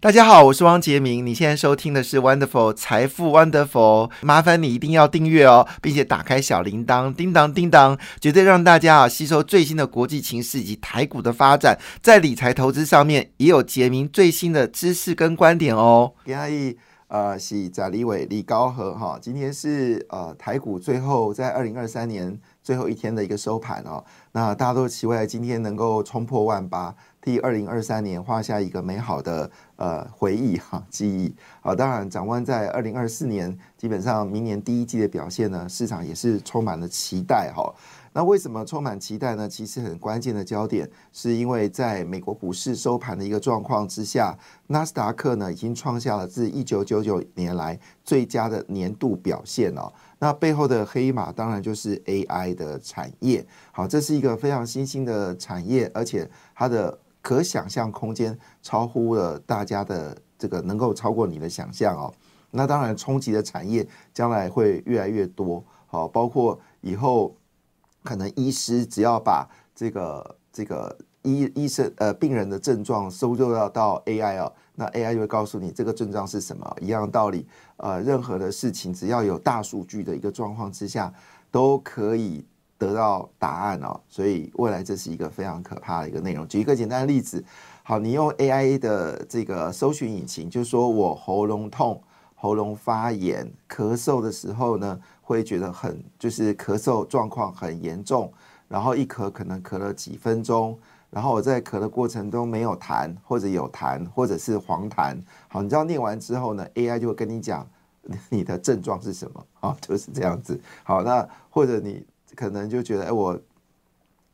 大家好，我是汪杰明。你现在收听的是 Wonderful 财富 Wonderful，麻烦你一定要订阅哦，并且打开小铃铛，叮当叮当，绝对让大家啊吸收最新的国际情势以及台股的发展，在理财投资上面也有杰明最新的知识跟观点哦。嘉义呃是贾立伟、李高和哈，今天是呃台股最后在二零二三年最后一天的一个收盘哦，那大家都期待今天能够冲破万八。替二零二三年画下一个美好的呃回忆哈记忆好，当然展望在二零二四年，基本上明年第一季的表现呢，市场也是充满了期待哈。那为什么充满期待呢？其实很关键的焦点是因为在美国股市收盘的一个状况之下，纳斯达克呢已经创下了自一九九九年来最佳的年度表现哦。那背后的黑马当然就是 AI 的产业，好，这是一个非常新兴的产业，而且它的可想象空间超乎了大家的这个能够超过你的想象哦。那当然，冲击的产业将来会越来越多，好，包括以后可能医师只要把这个这个医医生呃病人的症状收入到到 AI 哦，那 AI 就会告诉你这个症状是什么。一样道理，呃，任何的事情只要有大数据的一个状况之下，都可以。得到答案哦，所以未来这是一个非常可怕的一个内容。举一个简单的例子，好，你用 AI 的这个搜寻引擎，就说我喉咙痛、喉咙发炎、咳嗽的时候呢，会觉得很就是咳嗽状况很严重，然后一咳可能咳了几分钟，然后我在咳的过程中没有痰或者有痰或者是黄痰，好，你知道念完之后呢，AI 就会跟你讲你的症状是什么啊，就是这样子。好，那或者你。可能就觉得，哎，我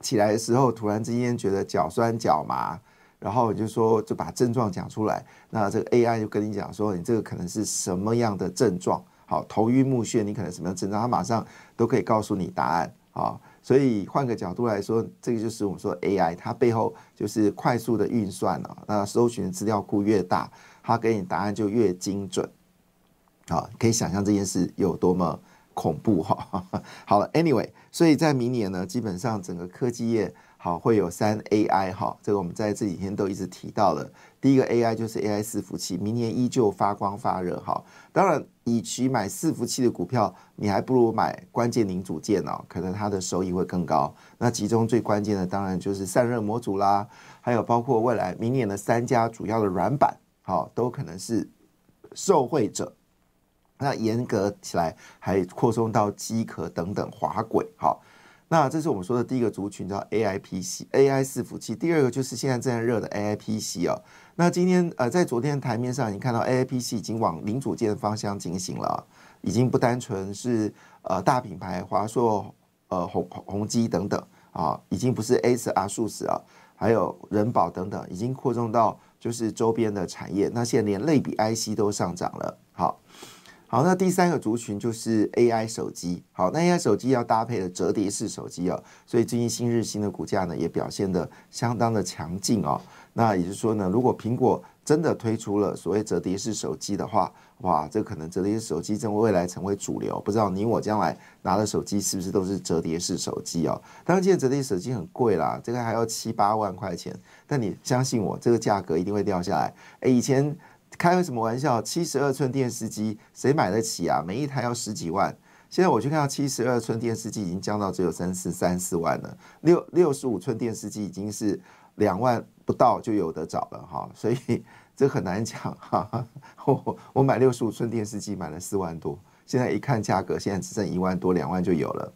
起来的时候突然之间觉得脚酸脚麻，然后你就说就把症状讲出来，那这个 AI 就跟你讲说，你这个可能是什么样的症状？好，头晕目眩，你可能什么样症状？它马上都可以告诉你答案。好，所以换个角度来说，这个就是我们说 AI，它背后就是快速的运算了。那搜寻资料库越大，它给你答案就越精准。好，可以想象这件事有多么。恐怖哈，好了，Anyway，所以在明年呢，基本上整个科技业好会有三 AI 哈，这个我们在这几天都一直提到了。第一个 AI 就是 AI 伺服器，明年依旧发光发热哈。当然，与其买伺服器的股票，你还不如买关键零组件哦，可能它的收益会更高。那其中最关键的当然就是散热模组啦，还有包括未来明年的三家主要的软板，好，都可能是受惠者。那严格起来，还扩充到机壳等等滑轨。好，那这是我们说的第一个族群，叫 AI PC、AI 伺服器。第二个就是现在正在热的 AI PC 哦。那今天呃，在昨天台面上，已经看到 AI PC 已经往零组件方向进行了，已经不单纯是呃大品牌华硕、呃宏宏基等等啊，已经不是 A 十、阿数十啊，还有人保等等，已经扩充到就是周边的产业。那现在连类比 IC 都上涨了。好。好，那第三个族群就是 AI 手机。好，那 AI 手机要搭配的折叠式手机哦，所以最近新日新的股价呢也表现的相当的强劲哦。那也就是说呢，如果苹果真的推出了所谓折叠式手机的话，哇，这可能折叠式手机正未来成为主流。不知道你我将来拿的手机是不是都是折叠式手机哦？当然，现在折叠手机很贵啦，这个还要七八万块钱。但你相信我，这个价格一定会掉下来。哎，以前。开个什么玩笑？七十二寸电视机谁买得起啊？每一台要十几万。现在我去看到七十二寸电视机已经降到只有三四三四万了。六六十五寸电视机已经是两万不到就有的找了哈，所以这很难讲哈。我我买六十五寸电视机买了四万多，现在一看价格，现在只剩一万多两万就有了。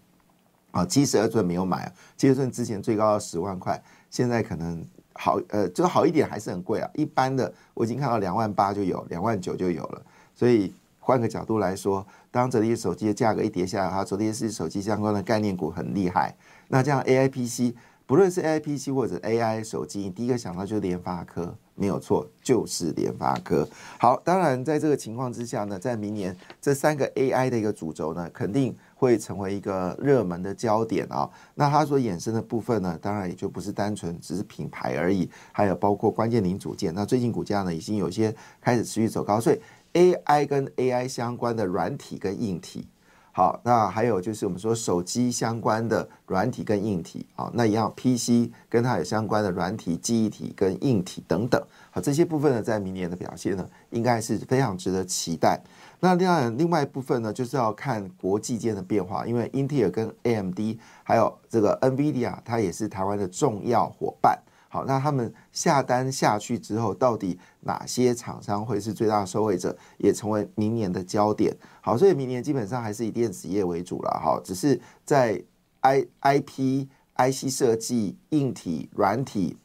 啊，七十二寸没有买，七十二寸之前最高要十万块，现在可能。好，呃，就好一点还是很贵啊。一般的我已经看到两万八就有，两万九就有了。所以换个角度来说，当折叠手机的价格一跌下来，它折叠式手机相关的概念股很厉害。那这样 A I P C 不论是 A I P C 或者 A I 手机，你第一个想到就是联发科，没有错，就是联发科。好，当然在这个情况之下呢，在明年这三个 A I 的一个主轴呢，肯定会成为一个热门的焦点啊。那它所衍生的部分呢，当然也就不是单纯只是品牌而已，还有包括关键零组件。那最近股价呢，已经有些开始持续走高，所以 A I 跟 A I 相关的软体跟硬体。好，那还有就是我们说手机相关的软体跟硬体啊，那一样 PC 跟它有相关的软体、记忆体跟硬体等等。好，这些部分呢，在明年的表现呢，应该是非常值得期待。那另外另外一部分呢，就是要看国际间的变化，因为英特尔跟 AMD 还有这个 NVIDIA，它也是台湾的重要伙伴。好，那他们下单下去之后，到底哪些厂商会是最大的受惠者，也成为明年的焦点。好，所以明年基本上还是以电子业为主了。哈，只是在 I I P I C 设计、硬体、软体、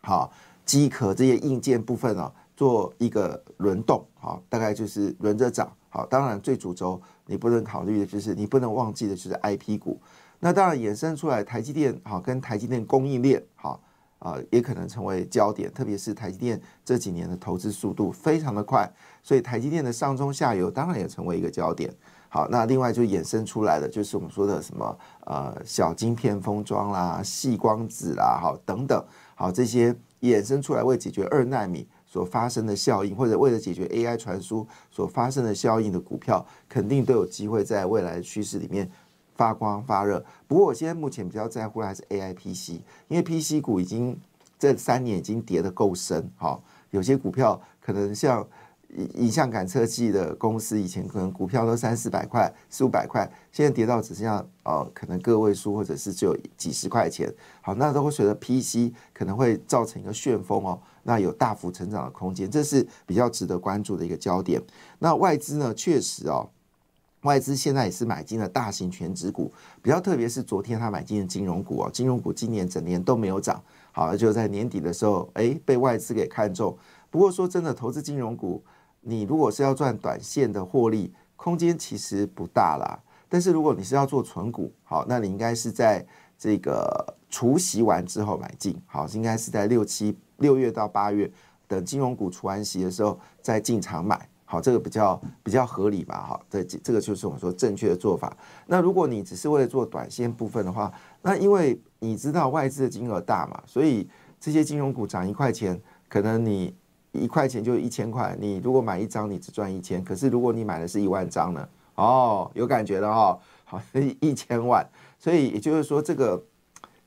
好机壳这些硬件部分呢，做一个轮动。好，大概就是轮着涨。好，当然最主轴你不能考虑的就是你不能忘记的就是 I P 股。那当然衍生出来台积电好跟台积电供应链好。啊，也可能成为焦点，特别是台积电这几年的投资速度非常的快，所以台积电的上中下游当然也成为一个焦点。好，那另外就衍生出来的就是我们说的什么呃小晶片封装啦、细光子啦，好等等，好这些衍生出来为解决二纳米所发生的效应，或者为了解决 AI 传输所发生的效应的股票，肯定都有机会在未来的趋势里面。发光发热，不过我现在目前比较在乎的还是 A I P C，因为 P C 股已经这三年已经跌得够深，哈，有些股票可能像影像感测器的公司，以前可能股票都三四百块、四五百块，现在跌到只剩下呃可能个位数或者是只有几十块钱，好，那都会随着 P C 可能会造成一个旋风哦，那有大幅成长的空间，这是比较值得关注的一个焦点。那外资呢，确实哦。外资现在也是买进了大型全指股，比较特别是昨天他买进的金融股哦，金融股今年整年都没有涨，好，就在年底的时候，哎，被外资给看中。不过说真的，投资金融股，你如果是要赚短线的获利，空间其实不大啦。但是如果你是要做存股，好，那你应该是在这个除息完之后买进，好，应该是在六七六月到八月等金融股除完息的时候再进场买。好，这个比较比较合理吧？哈，这这个就是我们说正确的做法。那如果你只是为了做短线部分的话，那因为你知道外资的金额大嘛，所以这些金融股涨一块钱，可能你一块钱就一千块。你如果买一张，你只赚一千。可是如果你买的是一万张呢？哦，有感觉了哈。好，一千万。所以也就是说，这个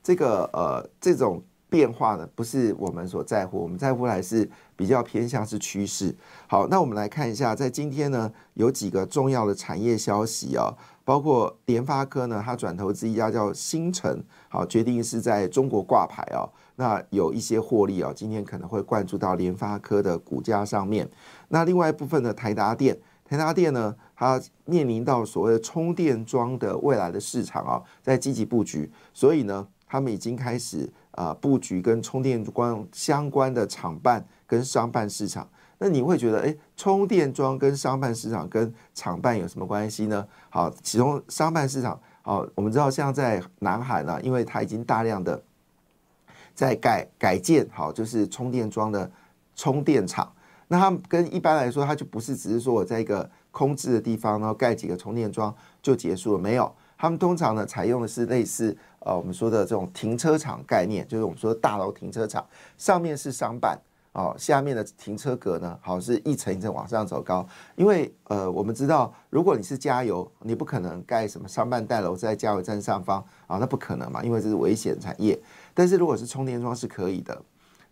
这个呃这种。变化呢，不是我们所在乎，我们在乎还是比较偏向是趋势。好，那我们来看一下，在今天呢，有几个重要的产业消息啊，包括联发科呢，它转投资一家叫新城，好，决定是在中国挂牌啊，那有一些获利啊，今天可能会灌注到联发科的股价上面。那另外一部分的台达电，台达电呢，它面临到所谓充电桩的未来的市场啊，在积极布局，所以呢，他们已经开始。啊，布局跟充电桩相关的厂办跟商办市场，那你会觉得，哎，充电桩跟商办市场跟厂办有什么关系呢？好，其中商办市场，好，我们知道像在南海呢，因为它已经大量的在改改建，好，就是充电桩的充电厂，那它跟一般来说，它就不是只是说我在一个空置的地方，然后盖几个充电桩就结束了，没有，他们通常呢采用的是类似。呃，我们说的这种停车场概念，就是我们说的大楼停车场，上面是商办，哦，下面的停车格呢，好像是一层一层往上走高。因为呃，我们知道，如果你是加油，你不可能盖什么商办大楼在加油站上方啊，那不可能嘛，因为这是危险产业。但是如果是充电桩是可以的，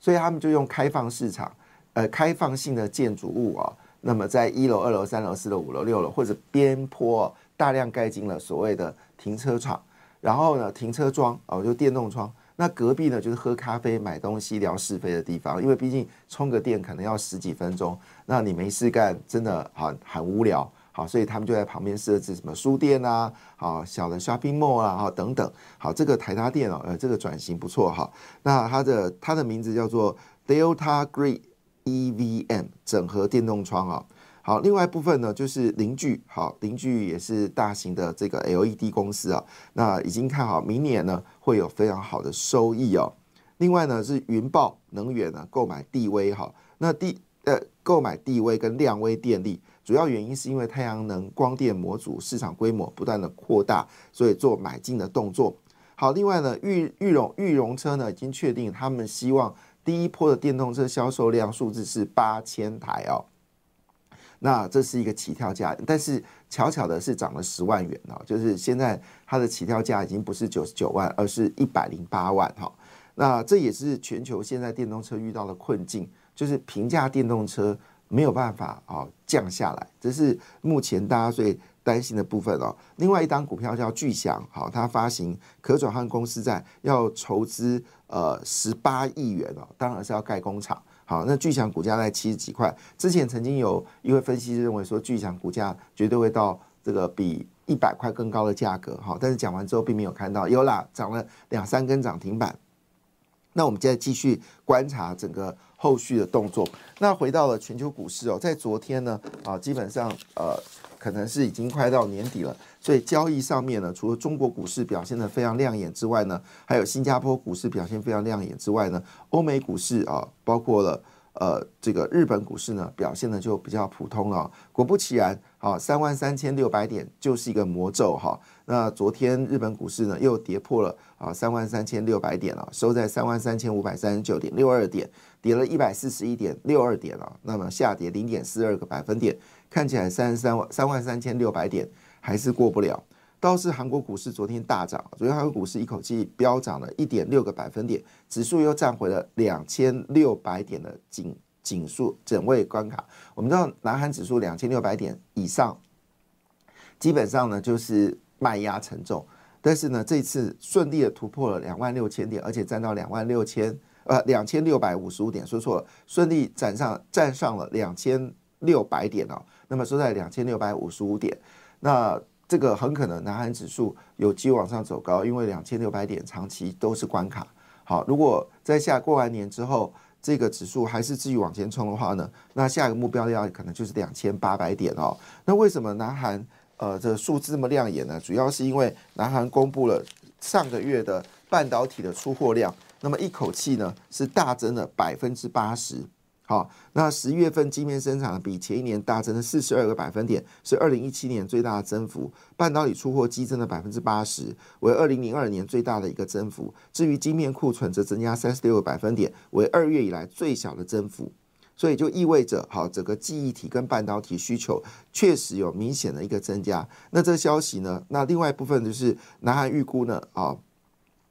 所以他们就用开放市场，呃，开放性的建筑物啊，那么在一楼、二楼、三楼、四楼、五楼、六楼或者边坡大量盖进了所谓的停车场。然后呢，停车桩哦，就电动窗。那隔壁呢，就是喝咖啡、买东西、聊是非的地方。因为毕竟充个电可能要十几分钟，那你没事干，真的很很无聊。好，所以他们就在旁边设置什么书店啊，好小的 shopping mall 啊，好等等。好，这个台达电哦，呃，这个转型不错哈。那它的它的名字叫做 Delta Green EVM 整合电动窗啊。好，另外一部分呢就是邻居，好，邻居也是大型的这个 LED 公司啊，那已经看好明年呢会有非常好的收益哦。另外呢是云豹能源呢购买地威哈，那地呃购买地威跟量威电力，主要原因是因为太阳能光电模组市场规模不断的扩大，所以做买进的动作。好，另外呢玉玉荣玉荣车呢已经确定他们希望第一波的电动车销售量数字是八千台哦。那这是一个起跳价，但是巧巧的是涨了十万元哦，就是现在它的起跳价已经不是九十九万，而是一百零八万哈。那这也是全球现在电动车遇到的困境，就是平价电动车没有办法啊降下来，这是目前大家最担心的部分哦。另外一档股票叫巨祥，好，它发行可转换公司债，要筹资呃十八亿元哦，当然是要盖工厂。好，那巨强股价在七十几块，之前曾经有一位分析师认为说巨强股价绝对会到这个比一百块更高的价格，好，但是讲完之后并没有看到，有啦，涨了两三根涨停板。那我们现在继续观察整个后续的动作。那回到了全球股市哦，在昨天呢，啊，基本上呃。可能是已经快到年底了，所以交易上面呢，除了中国股市表现的非常亮眼之外呢，还有新加坡股市表现非常亮眼之外呢，欧美股市啊，包括了呃这个日本股市呢，表现的就比较普通了。果不其然，啊，三万三千六百点就是一个魔咒哈。那昨天日本股市呢又跌破了啊三万三千六百点了，收在三万三千五百三十九点六二点，跌了一百四十一点六二点了，那么下跌零点四二个百分点。看起来三十三万三万三千六百点还是过不了，倒是韩国股市昨天大涨，昨天韩国股市一口气飙涨了一点六个百分点，指数又站回了两千六百点的颈颈数整位关卡。我们知道南韩指数两千六百点以上，基本上呢就是卖压沉重，但是呢这次顺利的突破了两万六千点，而且站到两万六千呃两千六百五十五点，说错了，顺利站上站上了两千六百点哦。那么收在两千六百五十五点，那这个很可能南韩指数有机会往上走高，因为两千六百点长期都是关卡。好，如果在下过完年之后，这个指数还是继续往前冲的话呢，那下一个目标要可能就是两千八百点哦。那为什么南韩呃这数字这么亮眼呢？主要是因为南韩公布了上个月的半导体的出货量，那么一口气呢是大增了百分之八十。好，那十一月份晶片生产比前一年大增了四十二个百分点，是二零一七年最大的增幅。半导体出货激增了百分之八十，为二零零二年最大的一个增幅。至于晶片库存则增加三十六个百分点，为二月以来最小的增幅。所以就意味着，好，整个记忆体跟半导体需求确实有明显的一个增加。那这消息呢？那另外一部分就是南韩预估呢，啊。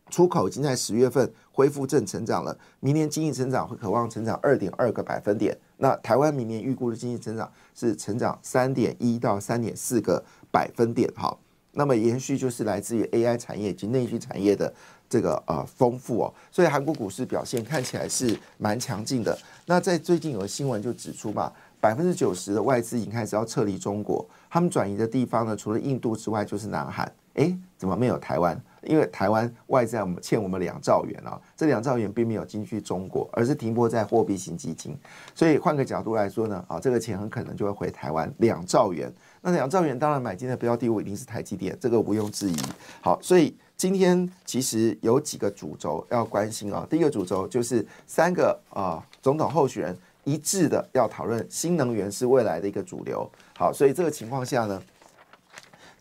出口已经在十月份恢复正成长了，明年经济增长会渴望成长二点二个百分点。那台湾明年预估的经济增长是成长三点一到三点四个百分点。好，那么延续就是来自于 AI 产业及内需产业的这个呃丰富哦，所以韩国股市表现看起来是蛮强劲的。那在最近有个新闻就指出嘛，百分之九十的外资已经开始要撤离中国，他们转移的地方呢，除了印度之外就是南韩。诶，怎么没有台湾？因为台湾外债我们欠我们两兆元啊，这两兆元并没有进去中国，而是停泊在货币型基金。所以换个角度来说呢，啊，这个钱很可能就会回台湾两兆元。那两兆元当然买进的标的物一定是台积电，这个毋庸置疑。好，所以今天其实有几个主轴要关心啊。第一个主轴就是三个啊总统候选人一致的要讨论新能源是未来的一个主流。好，所以这个情况下呢。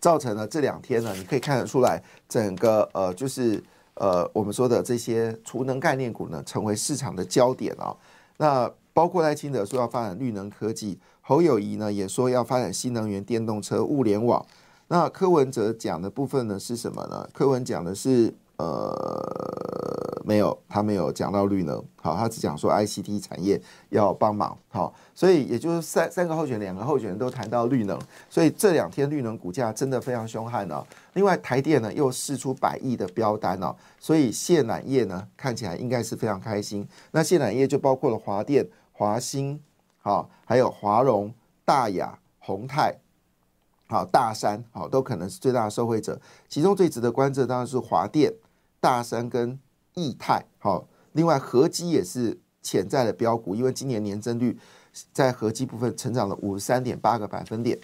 造成了这两天呢，你可以看得出来，整个呃就是呃我们说的这些储能概念股呢，成为市场的焦点啊。那包括赖清德说要发展绿能科技，侯友谊呢也说要发展新能源电动车、物联网。那柯文哲讲的部分呢是什么呢？柯文讲的是呃。没有，他没有讲到绿能，好，他只讲说 ICT 产业要帮忙，好，所以也就是三三个候选人，两个候选人都谈到绿能，所以这两天绿能股价真的非常凶悍哦。另外，台电呢又试出百亿的标单哦，所以谢奶业呢看起来应该是非常开心。那谢奶业就包括了华电、华兴，好，还有华荣、大雅、宏泰，好，大山，好，都可能是最大的受惠者。其中最值得关注的当然是华电、大山跟。易泰好，另外合基也是潜在的标股，因为今年年增率在合计部分成长了五十三点八个百分点。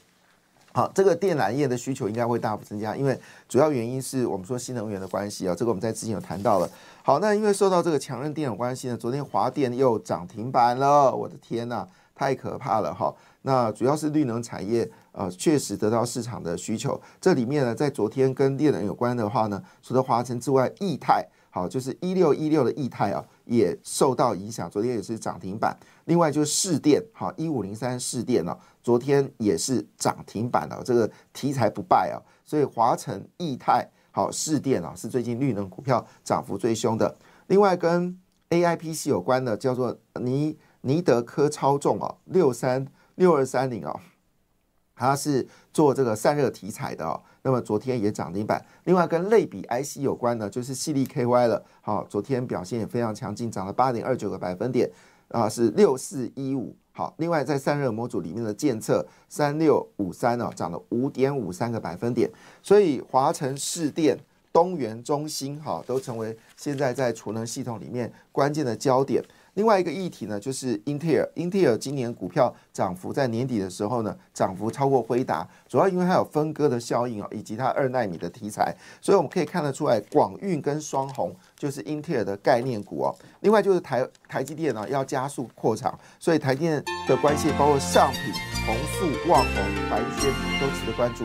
好，这个电缆业的需求应该会大幅增加，因为主要原因是我们说新能源的关系啊，这个我们在之前有谈到了。好，那因为受到这个强韧电有关系呢，昨天华电又涨停板了，我的天呐，太可怕了哈！那主要是绿能产业，呃，确实得到市场的需求。这里面呢，在昨天跟电能有关的话呢，除了华晨之外，易泰。好，就是一六一六的易泰啊，也受到影响，昨天也是涨停板。另外就是市电，好，一五零三市电呢，昨天也是涨停板的，这个题材不败啊。所以华晨、易泰、好市电啊，是最近绿能股票涨幅最凶的。另外跟 A I P C 有关的，叫做尼尼德科超重啊，六三六二三零啊。它是做这个散热题材的哦，那么昨天也涨停板。另外跟类比 IC 有关的，就是细粒 KY 了，好，昨天表现也非常强劲，涨了八点二九个百分点，啊，是六四一五。好，另外在散热模组里面的监测三六五三呢，涨了五点五三个百分点。所以华晨、市电、东元、中心，哈，都成为现在在储能系统里面关键的焦点。另外一个议题呢，就是英特尔。英特尔今年股票涨幅在年底的时候呢，涨幅超过辉达，主要因为它有分割的效应啊，以及它二纳米的题材，所以我们可以看得出来，广运跟双红就是英特尔的概念股哦。另外就是台台积电呢要加速扩厂，所以台电的关系包括上品、宏富、旺宏、凡轩都值得关注。